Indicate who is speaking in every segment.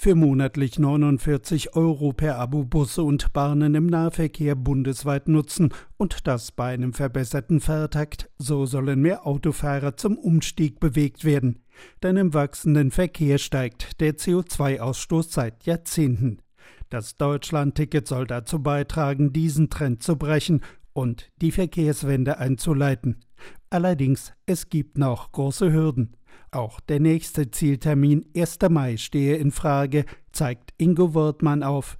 Speaker 1: Für monatlich 49 Euro per Abo Busse und Bahnen im Nahverkehr bundesweit nutzen und das bei einem verbesserten Fahrtakt, so sollen mehr Autofahrer zum Umstieg bewegt werden. Denn im wachsenden Verkehr steigt der CO2-Ausstoß seit Jahrzehnten. Das Deutschlandticket soll dazu beitragen, diesen Trend zu brechen und die Verkehrswende einzuleiten. Allerdings, es gibt noch große Hürden. Auch der nächste Zieltermin 1. Mai stehe in Frage, zeigt Ingo Wortmann auf.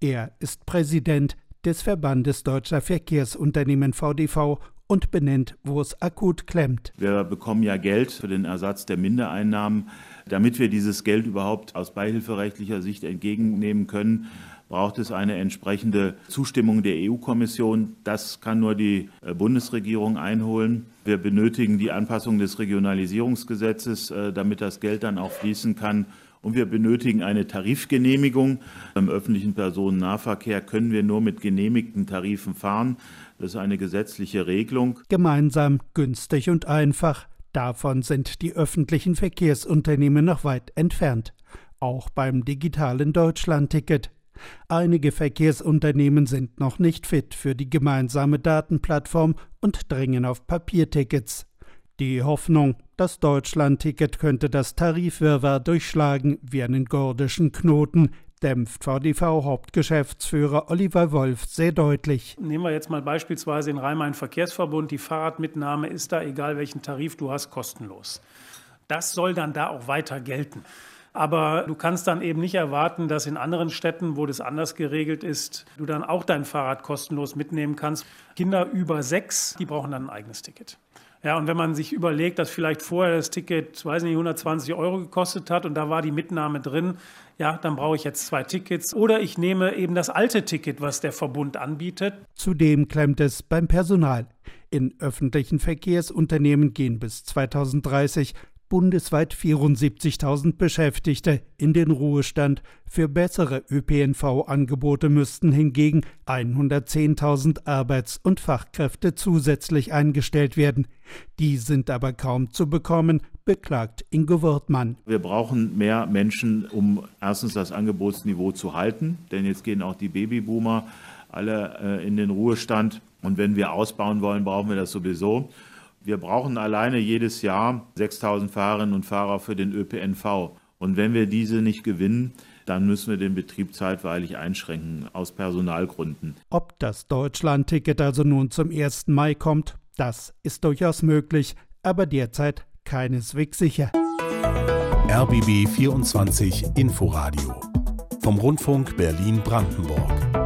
Speaker 1: Er ist Präsident des Verbandes Deutscher Verkehrsunternehmen VDV und benennt, wo es akut klemmt.
Speaker 2: Wir bekommen ja Geld für den Ersatz der Mindereinnahmen. Damit wir dieses Geld überhaupt aus beihilferechtlicher Sicht entgegennehmen können, braucht es eine entsprechende Zustimmung der EU-Kommission. Das kann nur die äh, Bundesregierung einholen. Wir benötigen die Anpassung des Regionalisierungsgesetzes, äh, damit das Geld dann auch fließen kann. Und wir benötigen eine Tarifgenehmigung. Im öffentlichen Personennahverkehr können wir nur mit genehmigten Tarifen fahren. Das ist eine gesetzliche Regelung.
Speaker 1: Gemeinsam, günstig und einfach. Davon sind die öffentlichen Verkehrsunternehmen noch weit entfernt. Auch beim digitalen Deutschlandticket Einige Verkehrsunternehmen sind noch nicht fit für die gemeinsame Datenplattform und dringen auf Papiertickets. Die Hoffnung, das Deutschlandticket könnte das Tarifwirrwarr durchschlagen wie einen gordischen Knoten, dämpft VDV-Hauptgeschäftsführer Oliver Wolf sehr deutlich.
Speaker 3: Nehmen wir jetzt mal beispielsweise den Rhein-Main-Verkehrsverbund. Die Fahrradmitnahme ist da, egal welchen Tarif du hast, kostenlos. Das soll dann da auch weiter gelten. Aber du kannst dann eben nicht erwarten, dass in anderen Städten, wo das anders geregelt ist, du dann auch dein Fahrrad kostenlos mitnehmen kannst. Kinder über sechs, die brauchen dann ein eigenes Ticket. Ja, und wenn man sich überlegt, dass vielleicht vorher das Ticket, weiß nicht, 120 Euro gekostet hat und da war die Mitnahme drin, ja, dann brauche ich jetzt zwei Tickets. Oder ich nehme eben das alte Ticket, was der Verbund anbietet.
Speaker 1: Zudem klemmt es beim Personal. In öffentlichen Verkehrsunternehmen gehen bis 2030 bundesweit 74.000 Beschäftigte in den Ruhestand. Für bessere ÖPNV-Angebote müssten hingegen 110.000 Arbeits- und Fachkräfte zusätzlich eingestellt werden. Die sind aber kaum zu bekommen, beklagt Ingo Wirtmann.
Speaker 2: Wir brauchen mehr Menschen, um erstens das Angebotsniveau zu halten, denn jetzt gehen auch die Babyboomer alle äh, in den Ruhestand. Und wenn wir ausbauen wollen, brauchen wir das sowieso. Wir brauchen alleine jedes Jahr 6000 Fahrerinnen und Fahrer für den ÖPNV. Und wenn wir diese nicht gewinnen, dann müssen wir den Betrieb zeitweilig einschränken, aus Personalgründen.
Speaker 1: Ob das Deutschlandticket also nun zum 1. Mai kommt, das ist durchaus möglich, aber derzeit keineswegs sicher.
Speaker 4: RBB 24 Inforadio vom Rundfunk Berlin-Brandenburg.